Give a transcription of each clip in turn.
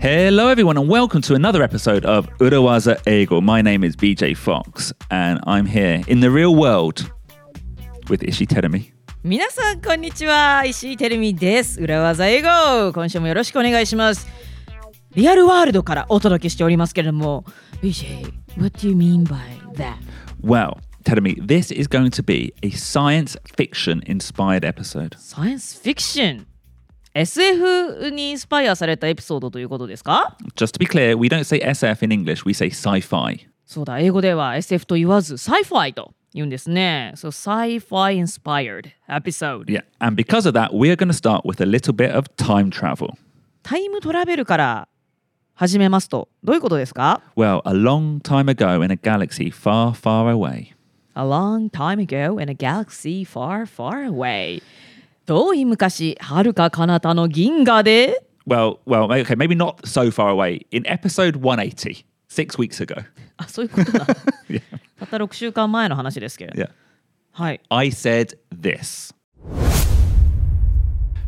Hello, everyone, and welcome to another episode of Urawaza Eigo. My name is BJ Fox, and I'm here in the real world with Ishi Terumi. 皆さんこんにちは石井てるみです裏技英語今週もよろしくお願いしますリアルワールドからお届けしておりますけれども BJ what do you mean by that? Well, Terumi, this is going to be a science fiction inspired episode. サイ SF にインスパイアされたエピソードということですか Just to be clear, we don't say SF in English, we say sci fi. そうだ英語では SF と言わずサイファイと言うんですね So sci-fi inspired episode Yeah, and because of that, we are going to start with a little bit of time travel. タイムトラベルから始めますとどういうことですか Well, a long time ago in a galaxy far, far away. A long time ago in a galaxy far, far away. 遠い昔、はるか彼方の銀河で Well, well, okay, maybe not so far away. In episode 180, six weeks ago. あ、そういうことだ。Yeah. たった6週間前の話ですけれど。Yeah. はい。I said this.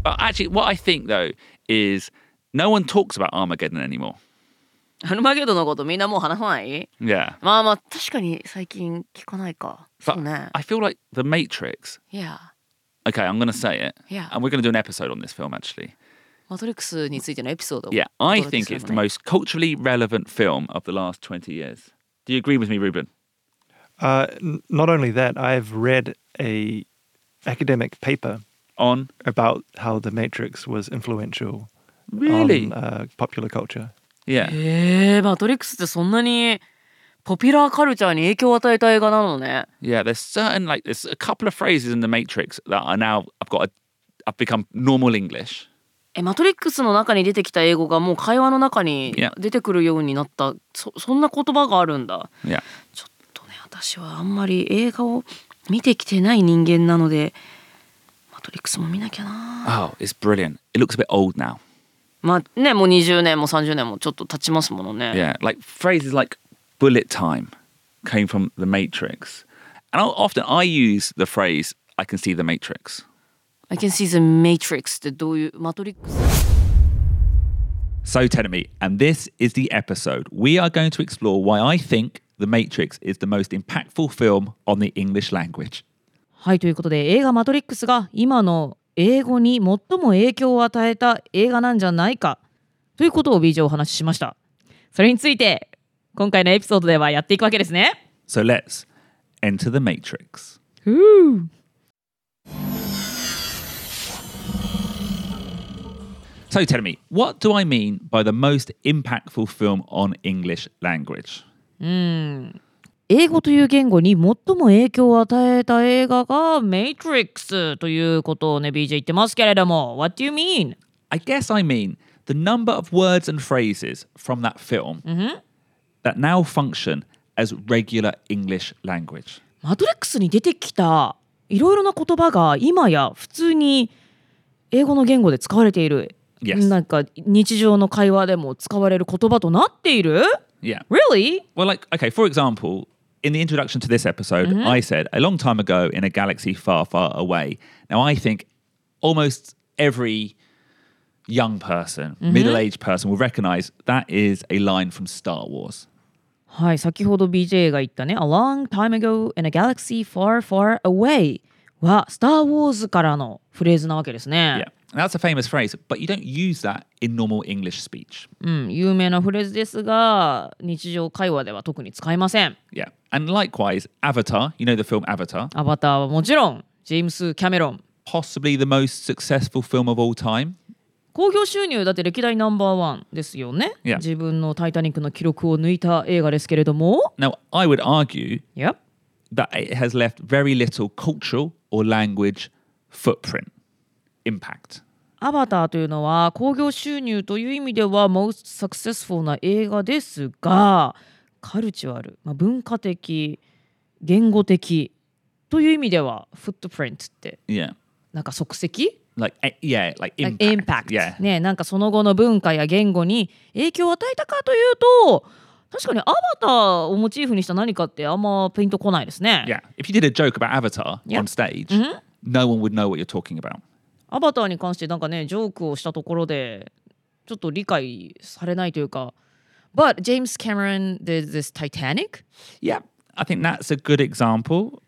But actually, what I think though is no one talks about Armageddon anymore. アルマゲドンのことみんなもう話さない Yeah. まあまあ確かに最近聞かないか。そ But うね。I feel like The Matrix. Yeah. Okay, I'm going to say it. Yeah. And we're going to do an episode on this film actually. マトリックスについてのエピソードを Yeah, お I 届け think する it's の the ね most culturally relevant film of the last 20 years. Do you agree with me, Ruben? Uh, n- not only that, I've read a academic paper On? about how The Matrix was influential Really? on uh, popular culture. Yeah. へえ、マトリックスってそんなに ポピュラーカルチャーに影響を与えた映画なのね。Yeah, there's certain like there's a couple of phrases in the Matrix that are now I've got a, I've become normal English. え、マトリックスの中に出てきた英語がもう会話の中に.出てくるようになった、そそんな言葉があるんだ。Yeah. ちょっとね、私はあんまり映画を見てきてない人間なので、マトリックスも見なきゃな。Oh, it's brilliant. It looks a bit old now. まあね、もう20年も30年もちょっと経ちますものね。Yeah, like phrases like bullet time came from the Matrix. And I'll, often I use the phrase I can see the Matrix. I can see the Matrix ってどういうマトリックス So tell me, and this is the episode. We are going to explore why I think The Matrix is the most impactful film on the English language. はい、ということで映画マトリックスが今の英語に最も影響を与えた映画なんじゃないかということを BJ お話ししました。それについて今回のエピソードではやっていくわけですね。So let's enter The Matrix. So tell me, what do I mean by the most impactful film on English language? 英語という言語に最も影響を与えた映画が Matrix ということをね BJ 言ってますけれども What do you mean? I guess I mean the number of words and phrases from that film that now function as regular English language. マトリックスに出てきたいろいろな言葉が今や普通に英語の言語で使われている、 Yes. なんか日常の会話でも使われる言葉となっている Yeah. Really? Well, like, okay, for example, in the introduction to this episode, I said a long time ago in a galaxy far, far away. Now, I think almost every young person, middle aged person will recognize that is a line from Star Wars. はい先ほど BJ が言ったね A long time ago in a galaxy far far away はスター・ウォーズからのフレーズなわけですね Yeah. That's a famous phrase, but you don't use that in normal English speech. うん、有名なフレーズですが日常会話では特に使いません Yeah. And likewise, Avatar, you know the film Avatar, アバターはもちろんジェームス・キャメロン possibly the most successful film of all time. 興行収入だって歴代ナンバーワンですよね、Yeah. 自分の「タイタニック」の記録を抜いた映画ですけれども Now, I would argue Yep that it has left very little cultural or language footprint, impact. アバターというのは興行収入という意味では most successful な映画ですがカルチュアル、まあ、文化的言語的という意味ではフットプリントって Yeah. なんか足跡 Like, eh, yeah, like impact. impact Yeah. ねなんかその後の文化や言語に影響を与えたかというと確かにアバターをモチーフにした何かってあんまピンとこないですね。Yeah. If you did a joke about Avatar on stage, no one would know what you're talking about. アバターに関してなんかねジョークをしたところでちょっと理解されないというか But James Cameron did this Titanic Yeah, I think that's a good example.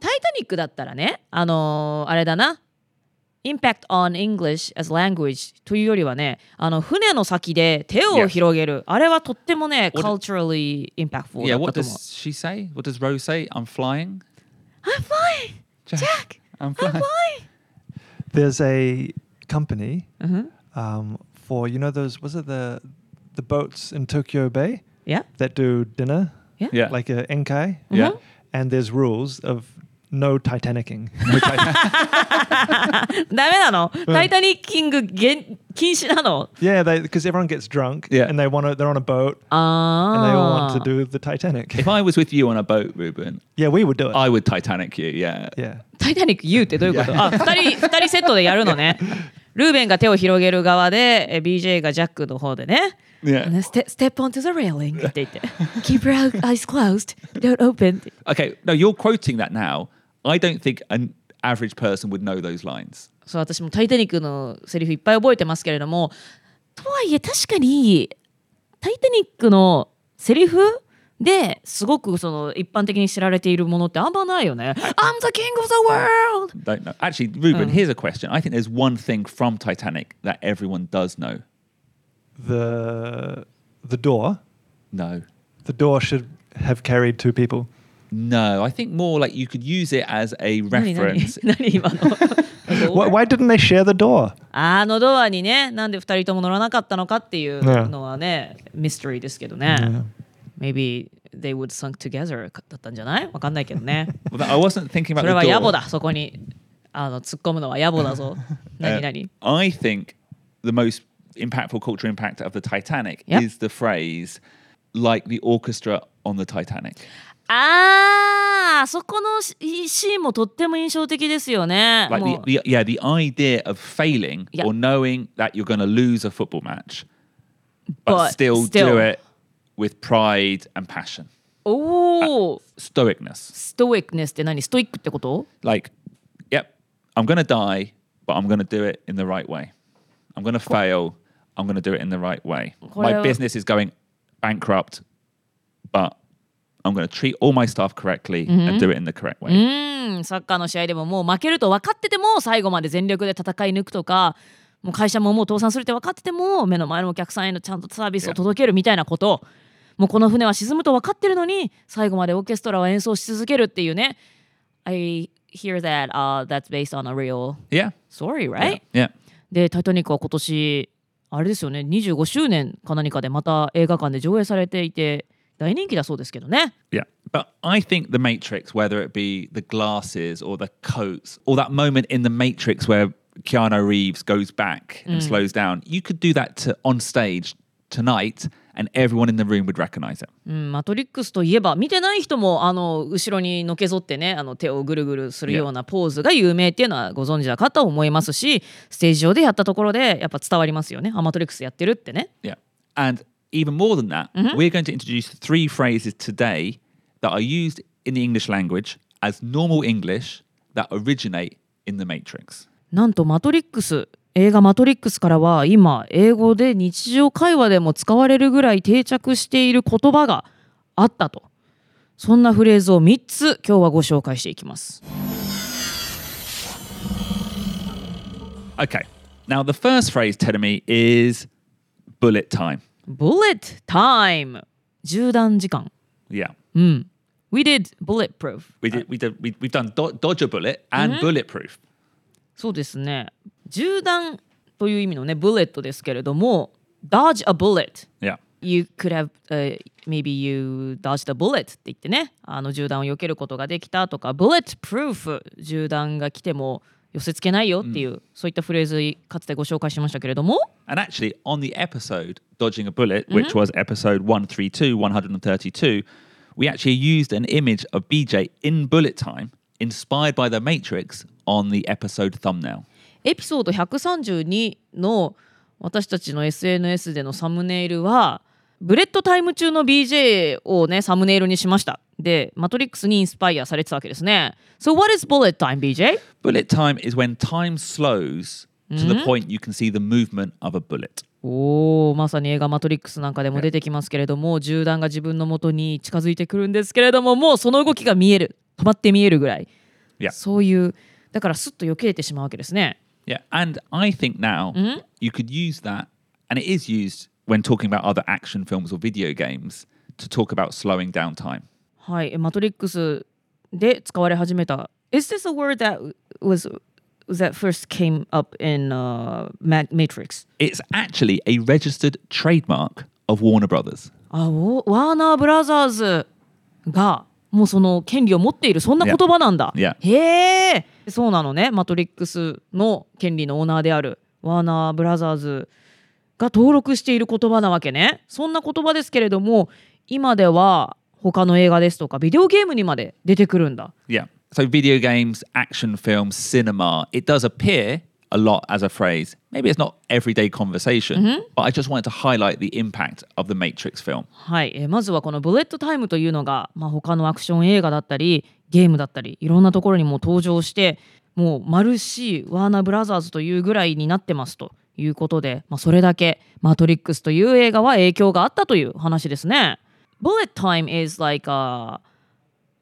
タイタニックだったらねあのーあれだな Impact on English as language というよりはねあの船の先で手を Yeah. 広げる、あれはとってもね What- culturally impactful Yeah, だっ what たと思う does she say? What does Rose say? I'm flying. I'm flying Jack I'm flying. There's a company Mhm. um, for you know those was it the the boats in Tokyo Bay Yeah that do dinner Yeah. like a enkai, yeah. and there's rules of no Titanicking. ダメなの、タイタニッキング限禁止なの yeah, because everyone gets drunk Yeah. and they want to. They're on a boat and they all あ want to あ do the Titanic. If I was with you on a boat, Ruben, yeah, we would do it. I would Titanic you. Yeah. yeah. タイタニック言うってどういうことあ二人二人セットでやるのねルーベンが手を広げる側でえ BJ がジャックの方でね Yeah. Step, step onto the railing って言って Keep your eyes closed Don't open Okay. No, you're quoting that now. I don't think an average person would know those lines. そう私も「タイタニック」のセリフいっぱい覚えてますけれどもとはいえ確かに「タイタニック」のセリフですごくその一般的に知られているものってあんまないよね。I'm the king of the world! Don't know. Actually, Ruben, here's a question. I think there's one thing from Titanic that everyone does know. The the door. No. The door should have carried two people. No, I think more like you could use it as a 何何 reference. 何今の Why, why didn't they share the door? あのドアにねなんで2人とも乗らなかったのかっていうのはねミステリーですけどね。Maybe they would sunk together だったんじゃないわかんないけどね。 Well, I wasn't thinking about それ the は野暮 door. だそこにあの突っ込むのは野暮だぞ。何 Uh, 何 I think the most impactful cultural impact of the Titanic Yep. is the phrase like the orchestra on the Titanic. あーあそこのシシーンもとっても印象的ですよね。 Like もう the, the yeah, the idea of failing Yep. or knowing that you're going to lose a football match, but, But still, still. do it with pride and passion, おお stoicness. ストイックネスって何ストイックってこと Like, yep, I'm going to die, but I'm going to do it in the right way. I'm going to fail. I'm going to do it in the right way. My これは- business is going bankrupt, but I'm going to treat all my staff correctly and do it in the correct う way. サッカーの試合でももう負けると分かってても最後まで全力で戦い抜くとかもう会社ももう倒産するって分かってても目の前のお客さんへのちゃんとサービスを届けるみたいなこともうこの船は沈むと分かってるのに最後までオーケストラを演奏し続けるっていうね I hear that、uh, that's based on a real Yeah. story right? Yeah. で「タイタニック」は今年あれですよね25周年か何かでまた映画館で上映されていて大人気だそうですけどね Yeah. But I think The Matrix, whether it be the glasses or the coats or that moment in The Matrix where Keanu Reeves goes back and slows down, you could do that to, on stage tonight and everyone in the room would recognize it. うん、マトリックスといえば見てない人もあの後ろにのけぞってねあの手をぐるぐるするようなポーズが有名っていうのはご存知だかと思いますしステージ上でやったところでやっぱ伝わりますよねあマトリックスやってるってね Yeah. And even more than that, we're going to introduce three phrases today that are used in the English language as normal English that originate in The Matrix. なんとマトリックス映画「マトリックス」からは今英語で日常会話でも使われるぐらい定着している言葉があったとそんなフレーズを3つ今日はご紹介していきます Okay. Now, the first phrase, Tedemi, is bullet time. Bullet time 銃弾時間 Yeah. We did bulletproof We did. We did. We, we've done do- dodge a bullet and bulletproof. そうですね銃弾という意味のねブレットですけれども dodge a bullet Yeah. you could have、uh, maybe you dodged a bullet って言ってねあの銃弾を避けることができたとか bulletproof 銃弾が来ても寄せつけないよっていう、そういったフレーズかつてご紹介しましたけれども And actually, on the episode Dodging a Bullet, which was episode 132, 132, we actually used an image of BJ in bullet time, inspired by The Matrix, on the episode thumbnail. エピソード132の私たちの SNS でのサムネイルは bullet time 中の BJ をねサムネイルにしましたでマトリックスにインスパイアされてたわけですね So what is bullet time BJ? Bullet time is when time slows to the point you can see the movement of a bullet. おおまさに映画「マトリックス」なんかでも出てきますけれども銃弾が自分の元に近づいてくるんですけれどももうその動きが見える止まって見えるぐらい Yeah. そういうだからスッと避けれてしまうわけですね。Yeah, and I think now you could use that, and it is used when talking about other action films or video games to talk about slowing down time. はい、えマトリックスで使われ始めた。Is this a word that was that first came up in、uh, Ma- Matrix? It's actually a registered trademark of Warner Brothers. あおワーナーブラザーズがもうその権利を持っているそんな言葉なんだ。Yeah. へえそうなのねマトリックスの権利のオーナーであるワーナーブラザーズが登録している言葉なわけね。そんな言葉ですけれども今では他の映画ですとかビデオゲームにまで出てくるんだ。Yeah. So video games, action films, cinema, it does appear a lot as a phrase. Maybe it's not everyday conversation, but I just wanted to highlight the impact of the Matrix film. はい、えーまずはこの bullet time というのが、まあ、他のアクション映画だったりゲームだったりいろんなところにも登場してもうマルシーワーナーブラザーズというぐらいになってますということで、まあ、それだけ「マトリックス」という映画は影響があったという話ですね。Bullet time is like a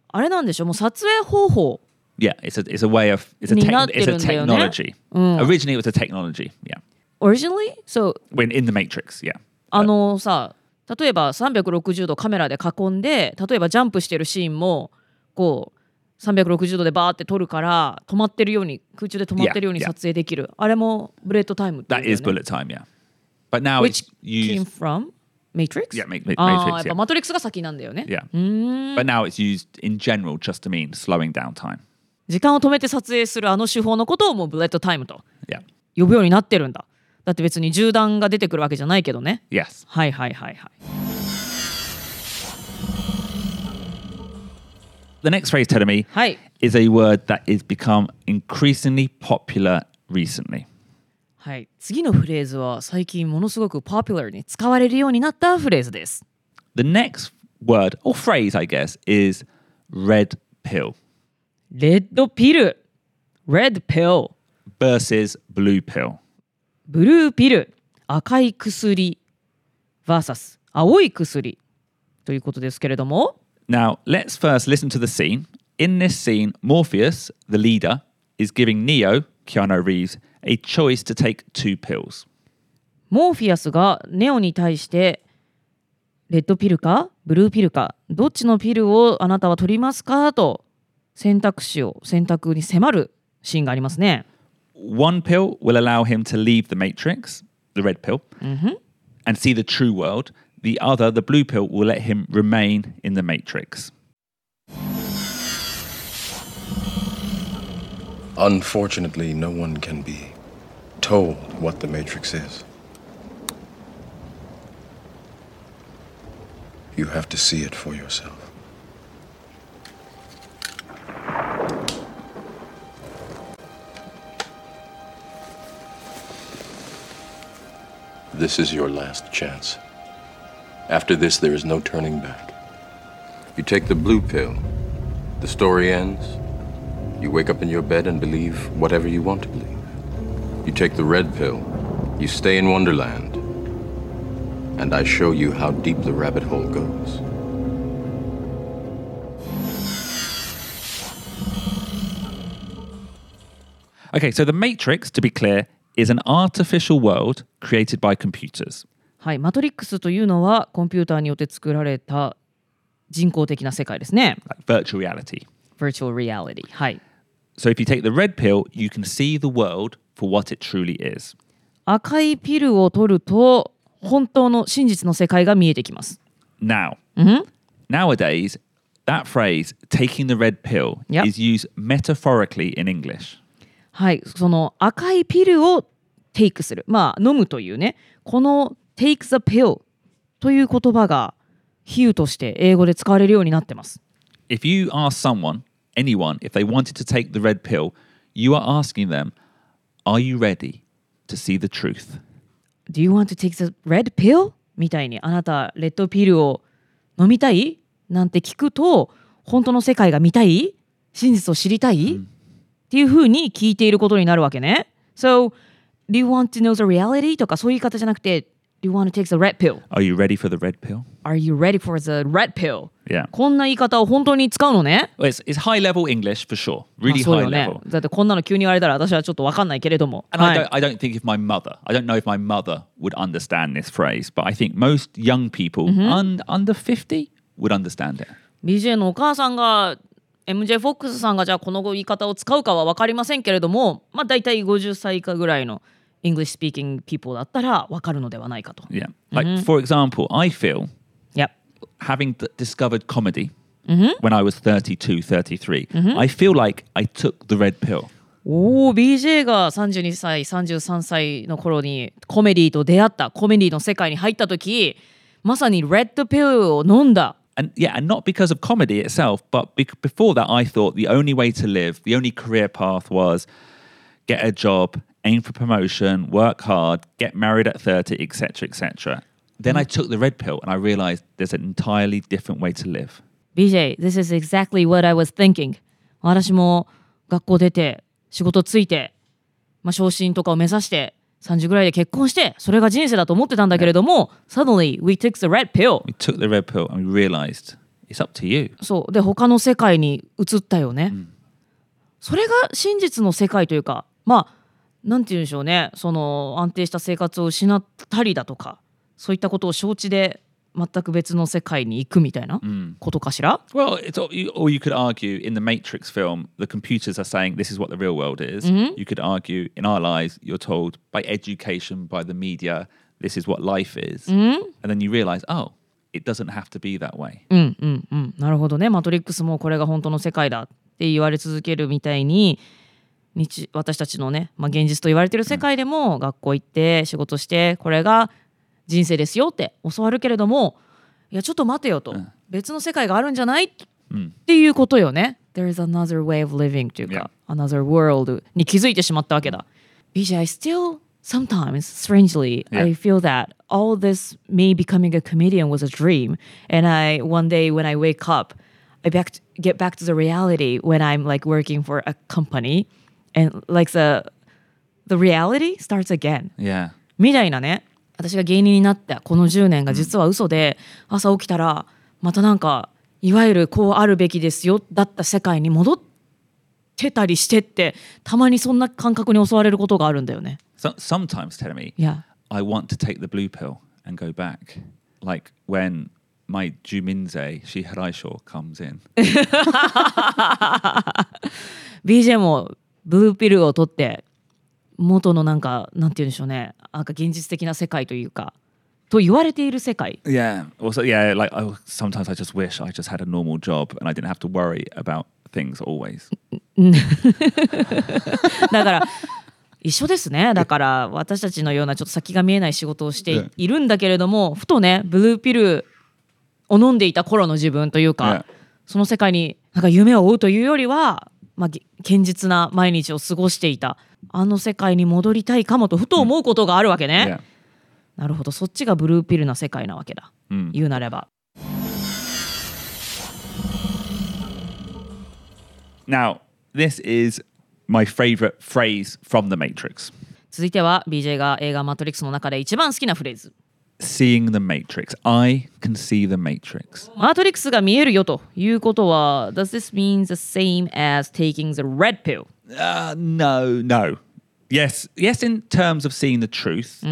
あれなんでしょうもう撮影方法 Yeah, it's a it's a way of it's a, na it's a tirun da yo ne. technology. Originally, it was a technology. Yeah, originally? So when in the Matrix. Yeah, あのさ例えば360度カメラで囲んで例えばジャンプしてるシーンもこう360度でバーって撮るから止まってるように空中で止まってるように Yeah, yeah. 撮影できるあれもブレッドタイムっていうん that だよ is ね bullet time. Yeah, but now which it's came used. from Matrix? Yeah, Ma- Ma- あー Matrix, やっぱ yeah. マトリックスが先なんだよね Yeah, but now it's used in general just to mean slowing down time. 時間を止めて撮影するあの手法のことをもうブレッドタイムと Yeah. 呼ぶようになってるんだだって別に銃弾が出てくるわけじゃないけどね Yes. はいはいはいはい The next phrase, Tedemi, はい is a word that is become increasingly popular recently. はい、次のフレーズは最近ものすごくポピュラーに使われるようになったフレーズです。The next word or phrase, I guess, is red pill レッドピル、Red Pill、versus blue pill. ブルーピル、赤い薬 VS 青い薬ということですけれども、Now, let's first listen to the scene. In this scene, Morpheus, the leader, is giving Neo, Keanu Reeves, a choice to take two pills. モーフィアスがネオに対してレッドピルかブルーピルかどっちのピルをあなたは取りますかと選択肢を選択に迫るシーンがありますね。One pill will allow him to leave the Matrix, the red pill, and see the true world. The other, the blue pill, will let him remain in the Matrix. Unfortunately, no one can be told what the Matrix is. You have to see it for yourself. This is your last chance. After this, there is no turning back. You take the blue pill, the story ends. You wake up in your bed and believe whatever you want to believe. You take the red pill, you stay in Wonderland, and I show you how deep the rabbit hole goes. Okay, so the Matrix, to be clear, is an artificial world created by computers. はい、マトリックスというのはコンピューターによって作られた人工的な世界ですね。 like virtual reality. Virtual reality。はい。 So if you take the red pill, you can see the world for what it truly is. 赤いピルを取ると本当の真実の世界が見えてきます。Now, nowadays, that phrase, taking the red pill, Yep. is used metaphorically in English. はい、その赤いピルをテイクする。まあ、飲むというね。この take the pill という言葉が比喩として英語で使われるようになってます。If you ask someone, anyone, if they wanted to take the red pill, you are asking them, Are you ready to see the truth? Do you want to take the red pill? みたいにあなたレッドピルを飲みたいなんて聞くと本当の世界が見たい真実を知りたい、っていうふうに聞いていることになるわけね。So, do you want to know the reality? とかそういう言い方じゃなくて you want to take the red pill? Are you ready for the red pill? Are you ready for the red pill? Yeah. こんな言い方を本当に使うのね it's, it's high level English for sure. まあ Really そう high よね level. だってこんなの急に言われたら私はちょっと分かんないけれども、And は I, い don't, I don't think if my mother, I don't know if my mother would understand this phrase, but I think most young people un, under 50 would understand it. BJ のお母さんが MJ フォックスさんがじゃあこの言い方を使うかは分かりませんけれどもまあ大体50歳以下ぐらいの English speaking people だったら分かるのではないかと。 Yeah. Like, for example, I feel Yep. having d- discovered comedy when I was 32, 33, I feel like I took the red pill. おお BJ が32歳33歳の頃にコメディと出会ったコメディの世界に入った時まさにレッドピルを飲んだ And yeah, and not because of comedy itself, but bec before that, I thought the only way to live, the only career path was get a job, aim for promotion, work hard, get married at 30, etc., etc. Then I took the red pill and I realized there's an entirely different way to live. BJ, this is exactly what I was thinking. 私も学校出て、仕事ついて、まあ、昇進とかを目指して、30ぐらいで結婚して、それが人生だと思ってたんだけれども、suddenly we took the red pill. We took the red pill and we realized it's up to you. そう。で、他の世界に移ったよね。それが真実の世界というか、まあ、なんて言うんでしょうね。その安定した生活を失ったりだとか、そういったことを承知で全く別の世界に行くみたいなことかしら、Well, it's or you could argue in the Matrix film, the computers are saying this is what the real world is. You could argue in our lives, you're told by education, by the media, this is what life is. And then you realize, oh, it doesn't have to be that way. うんうんうんなるほどねマトリックスもこれが本当の世界だって言われ続けるみたいに日私たちのね、まあ、現実と言われてる世界でも学校行って仕事してこれが人生ですよって教わるけれどもいやちょっと待てよと、別の世界があるんじゃないっていうことよね。There is another way of living というか、another world に気づいてしまったわけだ。BJ, I still sometimes, strangely, I feel that all this me becoming a comedian was a dream. And I one day when I wake up, I back to, get back to the reality when I'm like working for a company and like the the reality starts again. Yeah. みたいなね私が芸人になったこの10年が実は嘘で、朝起きたらまたなんかいわゆるこうあるべきですよだった世界に戻ってたりしてってたまにそんな感覚に襲われることがあるんだよね。So, sometimes tell me, Yeah. I want to take the blue pill and go back. Like when my Juminze Shiharaisho comes in. BJ もブルーピルを取って元のなんかなんて言うんでしょうねなんか現実的な世界というかと言われている世界 Yeah. Also, yeah, like I, sometimes I just wish I just had a normal job and I didn't have to worry about things always. だから一緒ですねだから私たちのようなちょっと先が見えない仕事をしているんだけれどもふとねブルーピルを飲んでいた頃の自分というか.その世界になんか夢を追うというよりは、まあ、げ堅実な毎日を過ごしていた。あの世界に戻りたいかもとふと思うことがあるわけね。Yeah. なるほど。そっちがブルーピルな世界なわけだ、言うなれば。Now, this is my favorite phrase from The Matrix. 続いては BJ が映画「マトリックス」の中で一番好きなフレーズ seeing the Matrix. I can see the Matrix. マトリックスが見えるよということは Does this mean the same as taking the red pill? Uh, no, no. Yes, yes, in terms of seeing the truth,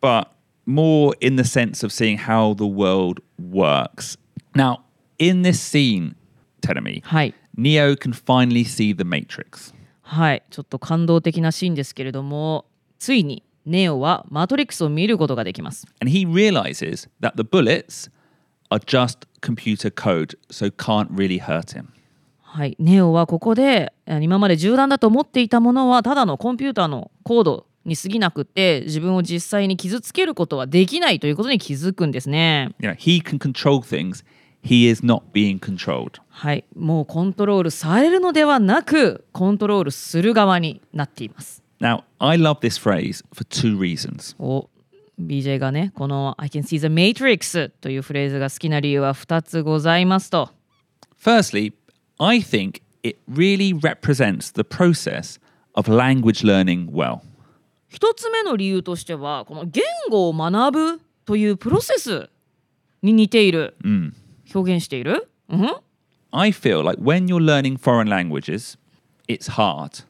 but more in the sense of seeing how the world works. Now, in this scene, Tenemy, はい。 Neo can finally see the Matrix. はい。ちょっと感動的なシーンですけれども、ついに ネオはマトリックスを見ることができます。And he realizes that the bullets are just computer code, so can't really hurt him. はい。ネオはここであ今まで銃弾だと思っていたものはただのコンピューターのコードに過ぎなくって自分を実際に傷つけることはできないということに気づくんですね。You know, he can control things. He is not being controlled. はい。もうコントロールされるのではなくコントロールする側になっています。Now, I love this phrase for two reasons. お BJ がねこの「I can see the matrix」というフレーズが好きな理由は2つございますと Firstly, I think it really represents the process of language learning well. 一つ目の理由としてはこの言語を学ぶというプロセスに似ている、表現している、うん、 I feel like when you're learning foreign languages, it's hard.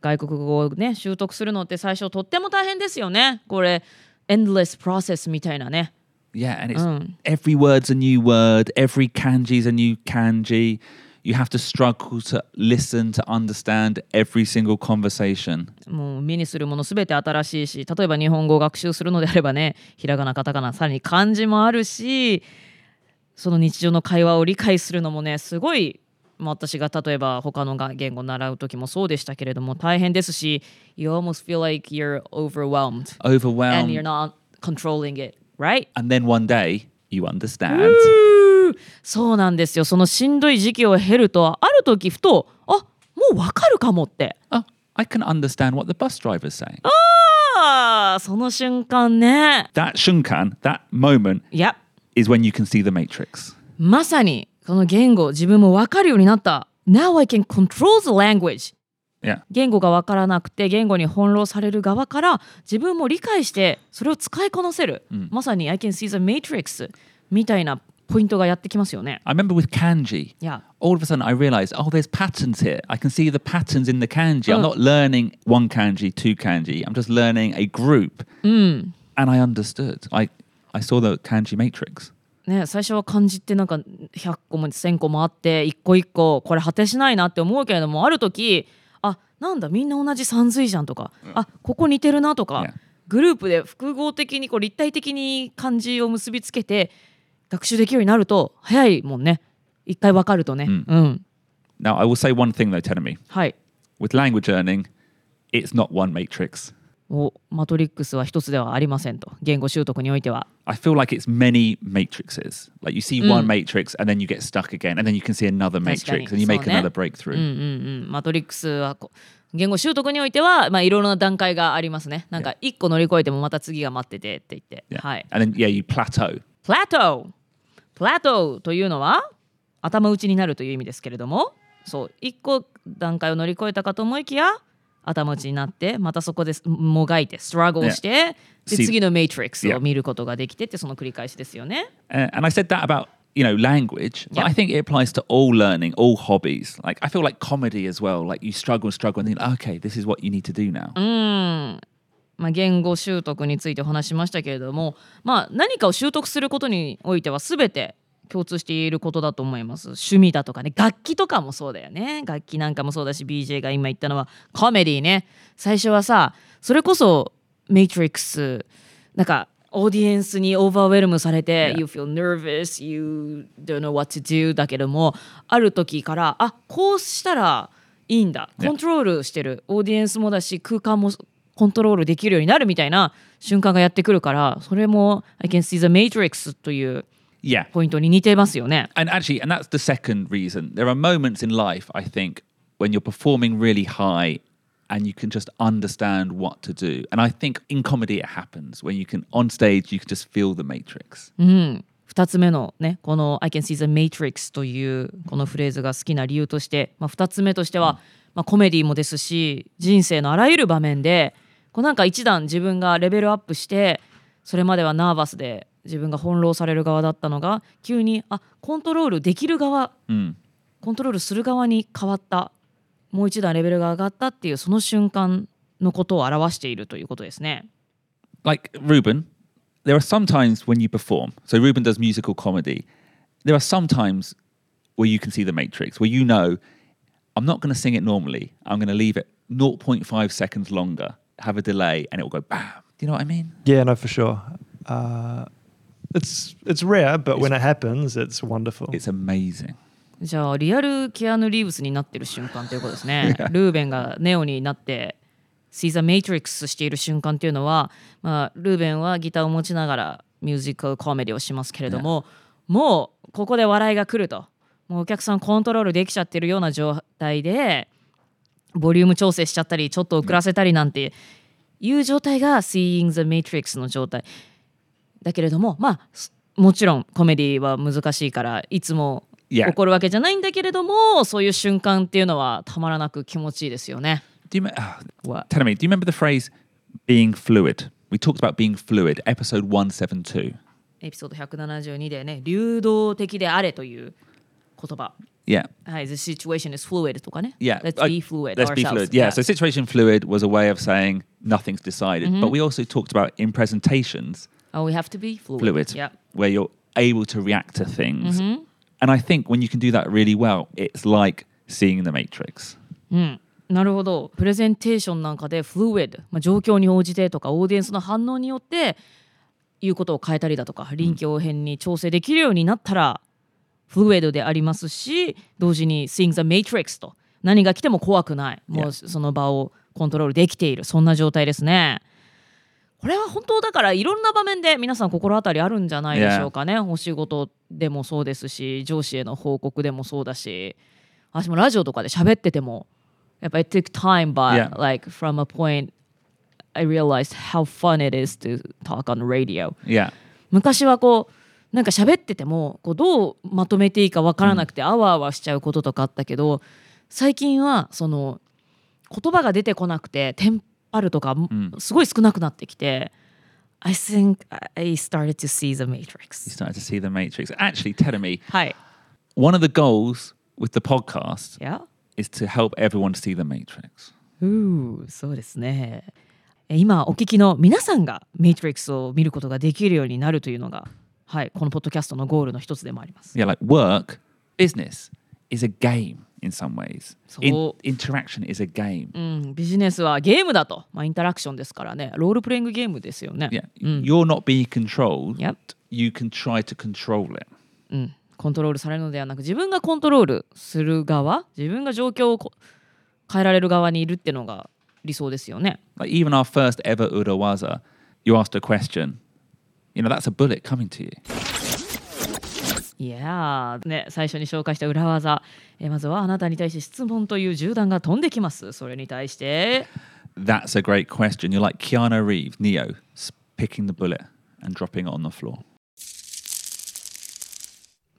外国語をね習得するのって最初とっても大変ですよねこれ endless process みたいなね Yeah, and it's every word's a new word, every kanji's a new kanji. You have to struggle to listen to understand every single conversation. もう目にするものすべて新しいし例えば日本語を学習するのであればねひらがなカタカナさらに漢字もあるしその日常の会話を理解するのもねすごい、まあ、私が例えば他のが言語を習う時もそうでしたけれども大変ですし You almost feel like you're overwhelmed and you're Overwhelmed. not controlling it right? And then one day you understand. そうなんですよそのしんどい時期を経るとある時ふとあもうわかるかもって Oh, I can understand what the bus driver's saying. ああその瞬間ね That shunkan, that moment, いや is when you can see the matrix. まさにその言語自分も分かるようになった Now I can control the language. 言語が分からなくて言語に翻弄される側から自分も理解してそれを使いこなせる、まさに I can see the matrix みたいなポイントがやってきますよね I remember with kanji, Yeah. all of a sudden I realized, oh, there's patterns here. I can see the patterns in the kanji. I'm not learning one kanji, two kanji. I'm just learning a group. And I understood. I, I saw the kanji matrix. ね、最初は漢字ってなんか100個も1000個もあって一個一個これ果てしないなって思うけれどもある時あなんだみんな同じ三髄じゃんとか、あここ似てるなとか.グループで複合的にこう立体的に漢字を結びつけて学習できるようになると早いもんね一回わかるとね、うん、Now, I will say one thing though, Tenemi. はい With language learning, it's not one matrix. おマトリックスは一つではありませんと言語習得においては I feel like it's many matrices. Like you see one matrix and then you get stuck again, and then you can see another matrix and you make another breakthrough. うんうん、マトリックスはこう言語習得においては、まあ、いろいろな段階がありますね。なんか一個乗り越えてもまた次が待っててって言って。Yeah. はい。And then, yeah, you plateau. プラトー。プラトーというのは頭打ちになるという意味ですけれども、そう、一個段階を乗り越えたかと思いきや、頭打ちになって、またそこでもがいて、ストラゴルして、で次のメイトリックス.を見ることができてって、その繰り返しですよね。Uh, and I said that about you know language, but Yeah. I think it applies to all learning, all hobbies. Like I feel like comedy as well. Like you struggle, struggle, and think, okay, this is what you need to do now. まあ、言語習得についてお話しましたけれども、まあ、何かを習得することにおいては全て共通していることだと思います。趣味だとかね楽器とかもそうだよね。楽器なんかもそうだし BJ が今言ったのはコメディね。最初はさそれこそ「メイトリックス」なんかオーディエンスにオーバーウェルムされて. You feel nervous, you don't know what to do だけどもある時からあこうしたらいいんだ.コントロールしてる。オーディエンスもだし空間もコントロールできるようになるみたいな瞬間がやってくるからそれも I can see the matrix という Yeah. ポイントに似てますよね。And actually, and that's the second reason. There are moments in life, I think, when you're performing really high and you can just understand what to do. And I think in comedy it happens when you can on stage you can just feel the matrix. 2つ目のねこの「I can see the matrix」というこのフレーズが好きな理由として、まあ、2つ目としては、まあ、コメディもですし人生のあらゆる場面でこうなんか一段自分がレベルアップしてそれまではナーバスで自分が翻弄される側だったのが急にあコントロールできる側 Mm. コントロールする側に変わったもう一段レベルが上がったっていうその瞬間のことを表しているということですね。Like Ruben, there are some times when you perform. So Ruben does musical comedy. There are some times where you can see the matrix, where you know, I'm not going to sing it normally. I'm going to leave it 0.5 seconds longer, have a delay, and it will go bam. Do you know what I mean? Yeah, no, for sure. Uh, it's it's rare, but when it happens, it's wonderful. It's amazing. じゃあリアルキアヌ・リーブスになってる瞬間ということですね。ルーベンがネオになってシーザー・メイトリックスしている瞬間っていうのは、まあ、ルーベンはギターを持ちながらミュージカルコメディをしますけれども、もうここで笑いが来るともうお客さんコントロールできちゃってるような状態でボリューム調整しちゃったりちょっと遅らせたりなんていう状態が Seeing the Matrix の状態だけれどもまあすもちろんコメディは難しいからいつもこるわけじゃないんだけれどもそういう瞬間っていうのはたまらなく気持ちいいですよね。Do you, ah, What? tell me, do you remember the phrase being fluid. We talked about being fluid, episode 172. エピソード172でね流動的であれという言葉 Yeah. はい The situation is fluid とかね Yeah. Let's be fluid Let's be fluid. Yeah. So situation fluid was a way of saying nothing's decided. Mm-hmm. But we also talked about in presentations, oh, we have to be fluid, fluid, Yeah. where you're able to react to things. Mm-hmm. And I think when you can do that really well, it's like seeing the Matrix. なるほどプレゼンテーションなんかでフルイド、まあ、状況に応じてとかオーディエンスの反応によって言うことを変えたりだとか臨機応変に調整できるようになったら、フルイドでありますし同時に Seeing the Matrix と何が来ても怖くないもうその場をコントロールできているそんな状態ですね。これは本当だからいろんな場面で皆さん心当たりあるんじゃないでしょうかね、お仕事でもそうですし上司への報告でもそうだし。私もラジオとかで喋っててもやっぱ it took time but like from a point I realized how fun it is to talk on radio. 昔はこうなんか喋っててもこうどうまとめていいかわからなくてあわあわしちゃうこととかあったけど最近はその言葉が出てこなくてテンパるとかすごい少なくなってきて、I think I started to see the You matrix started to see the Matrix. Actually, telling me はい。one of the goals with the podcast いや is to help everyone see the Matrix. うーそうですね。え今お聞きの皆さんがメイトリックスを見ることができるようになるというのが、はい、このポッドキャストのゴールの一つでもあります。Yeah, like work, business is a game in some ways. In- interaction is a game. うん、ビジネスはゲームだと、まあ、インタラクションですからね、ロールプレイングゲームですよね。Yeah, you're not being controlled. Yep. You can try to control it. うん、コントロールされるのではなく、自分がコントロールする側、自分が状況をこ変えられる側にいるっていうのが理想ですよね。Like even our first ever Urawaza, you asked a question. You know, that's a bullet coming to you. いやーね、最初に紹介した裏技、えまずはあなたに対して質問という銃弾が飛んできます。それに対して、That's a great question. You're like Keanu Reeves, Neo, picking the bullet and dropping it on the floor.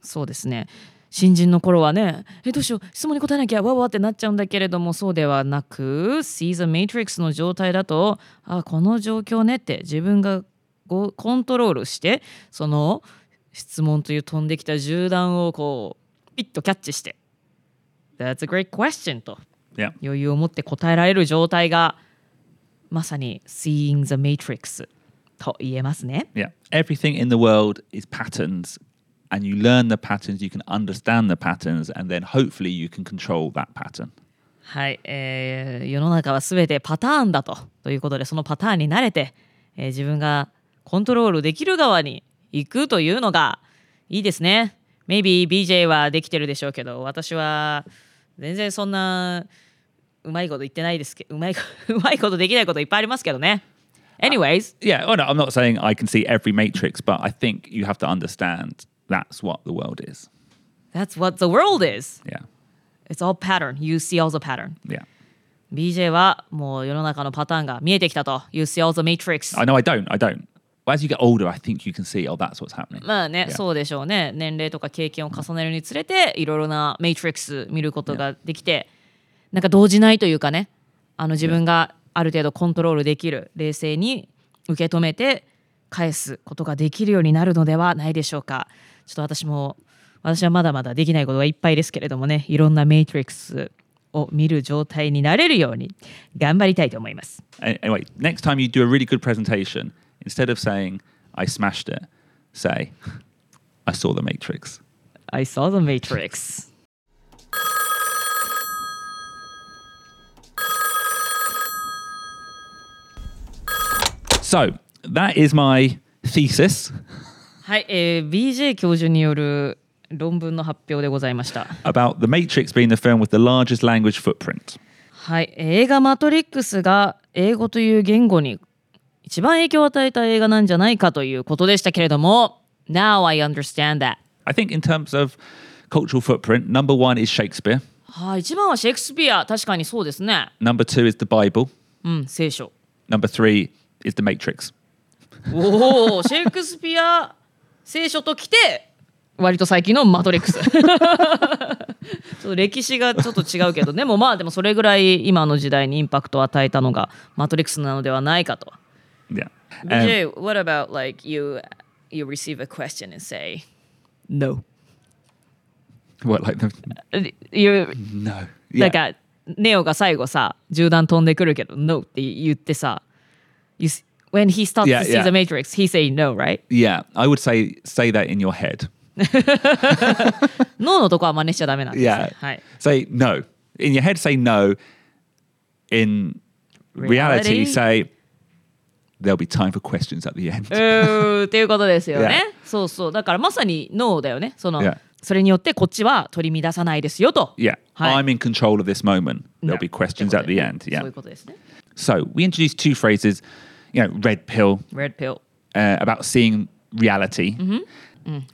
そうですね。新人の頃はね、え、どうしよう、質問に答えなきゃ、わわってなっちゃうんだけれども、そうではなく、See the Matrix の状態だと、あ、この状況ねって自分がコントロールして、その質問という飛んできた銃弾をこう、ピッとキャッチして、That's a great question と.余裕を持って答えられる状態が、まさに Seeing the Matrix と言えますね。Yeah. Everything in the world is patterns, and you learn the patterns, you can understand the patterns, and then hopefully you can control that pattern. はい、えー世の中はすべてパターンだとということでそのパターンに慣れて、えー自分がコントロールできる側に行くというのがいいですね。Maybe BJ はできてるでしょうけど私は全然そんなうまいこと言ってないですけどうまいこうまいことできないこといっぱいありますけどね。Anyways, Yeah, well, no, I'm not saying I can see every matrix, but I think you have to understand that's what the world is. that's what the world is. Yeah. It's all pattern. You see all the pattern. Yeah. BJ はもう世の中のパターンが見えてきたと。You see all the matrix. I know I don't. I don't. As you get older, I think you can see, oh, that's what's happening. まあね、Yeah. そうでしょうね。年齢とか経験を重ねるにつれて、いろいろなメイトリックス見ることができて、なんか動じないというかね、あの自分がある程度コントロールできる、冷静に受け止めて返すことができるようになるのではないでしょうか。ちょっと私も、私はまだまだできないことがいっぱいですけれどもね、いろんなメイトリックスを見る状態になれるように頑張りたいと思います。Anyway, next time you do a really good presentation, instead of saying, I smashed it, say, I saw the matrix. I saw the matrix. So that is my thesis はい、えー BJ 教授による論文の発表でございました。 about The Matrix being the film with the largest language footprint. はい、映画マトリックスが英語という言語に 一番影響を与えた映画なんじゃないかということでしたけれども、Now I understand that。I think in terms of cultural footprint, number one is Shakespeare, はい、一番はシェイクスピア、確かにそうですね。number two is the Bible, うん、聖書。number three is the Matrix. おお、シェイクスピア、聖書ときて、割と最近のマトリックス。ちょっと歴史がちょっと違うけど、でもまあでもそれぐらい今の時代にインパクトを与えたのがマトリックスなのではないかと Yeah. Um, BJ, what about like you you receive a question and say no. what like the You no? な Yeah. んかネオが最後さ銃弾飛んでくるけど No って言ってさ you, s- When he starts Yeah, to see yeah. the Matrix he say no right? Yeah, I would say say that in your head. No のとこは真似しちゃダメなんです、ね Yeah. はい、 Say no. In your head, say no. In reality, Reality? say there'll be time for questions at the end. うーっていうことですよね Yeah. そうそうだからまさに No だよねその、 Yeah. それによってこっちは取り乱さないですよと Yeah, はい I'm in control of this moment. There'll No. be questions ってこ at と the で end. そう Yeah. いうことですね So we introduced two phrases, you know, red pill Red pill uh, about seeing reality,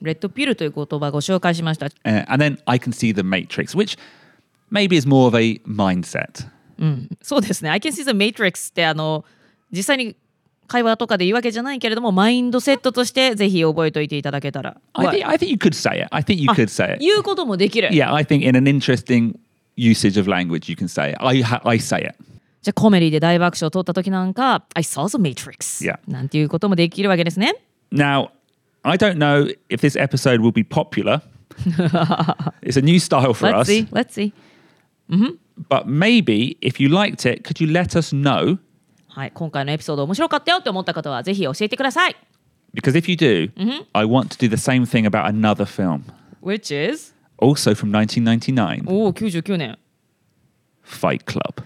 レッドピルという言葉ご紹介しました uh, and then I can see the matrix, which maybe is more of a mindset. そうですね。I can see the Matrix ってあの実際に 会話とかで言うわけじゃないけれどもマインドセットとしてぜひ覚えておいていただけたら。I think I think you could say it. I think you could say it. 言うこともできる。Yeah, I think in an interesting usage of language, you can say it. I I say it. じゃあコメディで大爆笑を取った時なんか I saw the Matrix、Yeah. なんていうこともできるわけですね。Now, I don't know if this episode will be popular. it's a new style for Let's us. see, let's see. But maybe if you liked it, could you let us know? はい、今回のエピソード面白かったよって思った方はぜひ教えてください。Because if you do, I want to do the same thing about another film, Which is? also from 1999, おお、99年。Fight Club.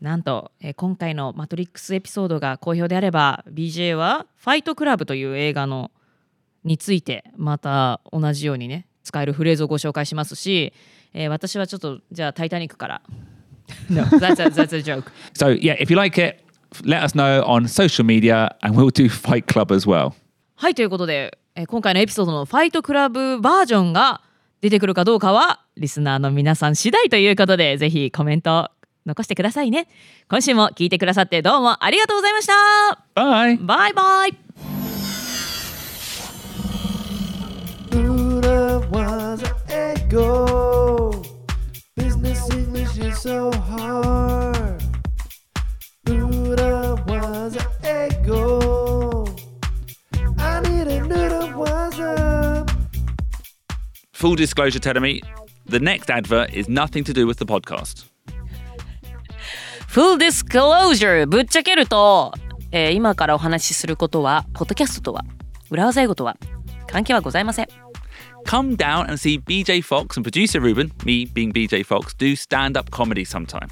なんと、えー今回のマトリックスエピソードが好評であれば BJ は「ファイトクラブ」という映画のについてまた同じようにね使えるフレーズをご紹介しますし、えー私はちょっとじゃあ「タイタニック」から No, that's a, that's a joke. So, yeah, if you like it, let us know on social media and we'll do Fight Club as well. はいということで、えー今回のエピソードの「ファイトクラブ」バージョンが出てくるかどうかはリスナーの皆さん次第ということでぜひコメント残してくださいね今週も聞いてくださってどうもありがとうございました Bye. バイバイ Full disclosure, Tedemi, the next advert is nothing to do with the podcast. Full disclosure ぶっちゃけると、えー今からお話しすることはポッドキャストとは裏技英語とは関係はございません Come down and see BJ Fox and producer Ruben, me being BJ Fox, do stand up comedy sometime.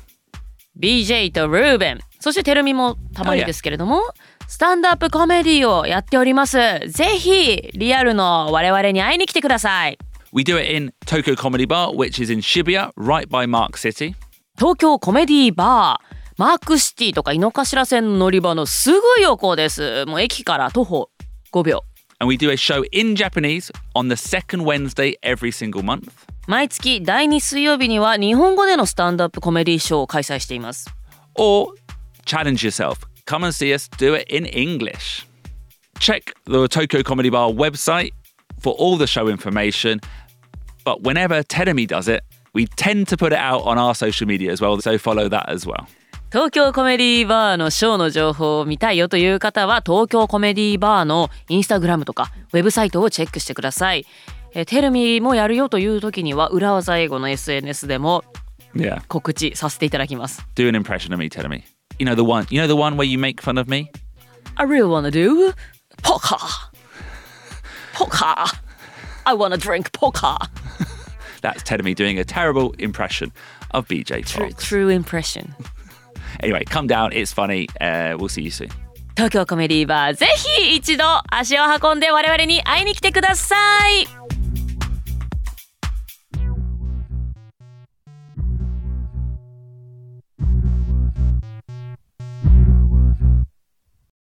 BJ とルーベンそしてテルミもたまに Oh, yeah. ですけれども、スタンドアップコメディをやっておりますぜひリアルの我々に会いに来てください We do it in Tokyo Comedy Bar, which is in Shibuya, right by Mark City. 東京コメディバーマークシティとか井の頭線の乗り場のすぐ横ですもう駅から徒歩5秒 And we do a show in Japanese on the second Wednesday every single month. 毎月第2水曜日には日本語でのスタンドアップコメディショーを開催しています Or challenge yourself. Come and see us do it in English. Check the Tokyo Comedy Bar website for all the show information. But whenever Tedemi does it, we tend to put it out on our social media as well. So follow that as well. 東京コメディバーのショーの情報を見たいよという方は東京コメディバーのインスタグラムとかウェブサイトをチェックしてください。えーテレミもやるよという時には裏技英語の SNS でも.告知させていただきます。Do an impression of me, Tedemi. You know the one. You know the one where you make fun of me. I really wanna do poker. Poker. I wanna drink poker. That's Tedemi doing a terrible impression of BJ True, Fox. true impression. Anyway, come down. It's funny. Uh, we'll see you soon. 東京コメディバーぜひ一度足を運んで我々に会いに来てください